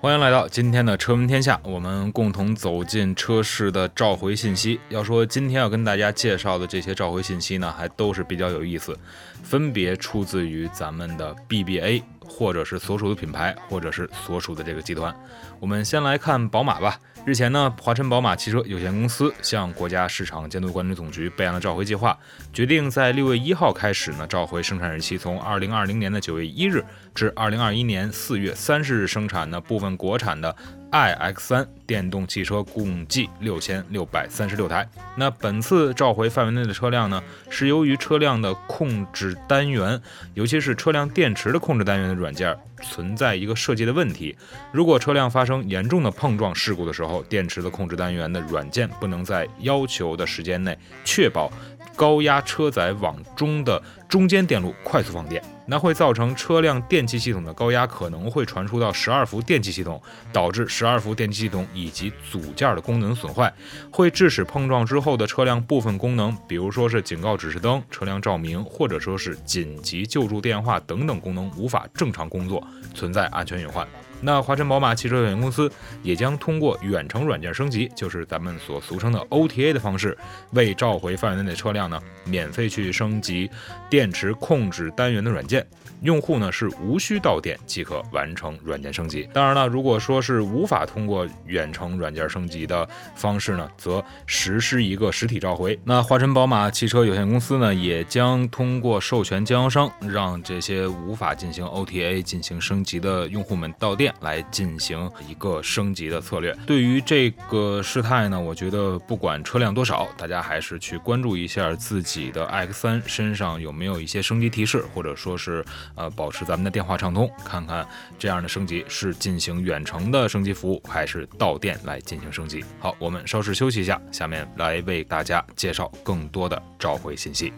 欢迎来到今天的车闻天下，我们共同走进车市的召回信息。要说今天要跟大家介绍的这些召回信息呢，还都是比较有意思，分别出自于咱们的 BBA，或者是所属的品牌，或者是所属的这个集团。我们先来看宝马吧。日前呢，华晨宝马汽车有限公司向国家市场监督管理总局备案了召回计划，决定在六月一号开始呢，召回生产日期从二零二零年的九月一日至二零二一年四月三十日生产的部分国产的。iX3 电动汽车共计六千六百三十六台。那本次召回范围内的车辆呢，是由于车辆的控制单元，尤其是车辆电池的控制单元的软件存在一个设计的问题。如果车辆发生严重的碰撞事故的时候，电池的控制单元的软件不能在要求的时间内确保。高压车载网中的中间电路快速放电，那会造成车辆电气系统的高压可能会传输到十二伏电气系统，导致十二伏电气系统以及组件的功能损坏，会致使碰撞之后的车辆部分功能，比如说是警告指示灯、车辆照明，或者说是紧急救助电话等等功能无法正常工作，存在安全隐患。那华晨宝马汽车有限公司也将通过远程软件升级，就是咱们所俗称的 OTA 的方式，为召回范围内的车辆呢，免费去升级电池控制单元的软件。用户呢是无需到店即可完成软件升级。当然了，如果说是无法通过远程软件升级的方式呢，则实施一个实体召回。那华晨宝马汽车有限公司呢，也将通过授权经销商，让这些无法进行 OTA 进行升级的用户们到店来进行一个升级的策略。对于这个事态呢，我觉得不管车辆多少，大家还是去关注一下自己的 X3 身上有没有一些升级提示，或者说是是。呃，保持咱们的电话畅通，看看这样的升级是进行远程的升级服务，还是到店来进行升级。好，我们稍事休息一下，下面来为大家介绍更多的召回信息。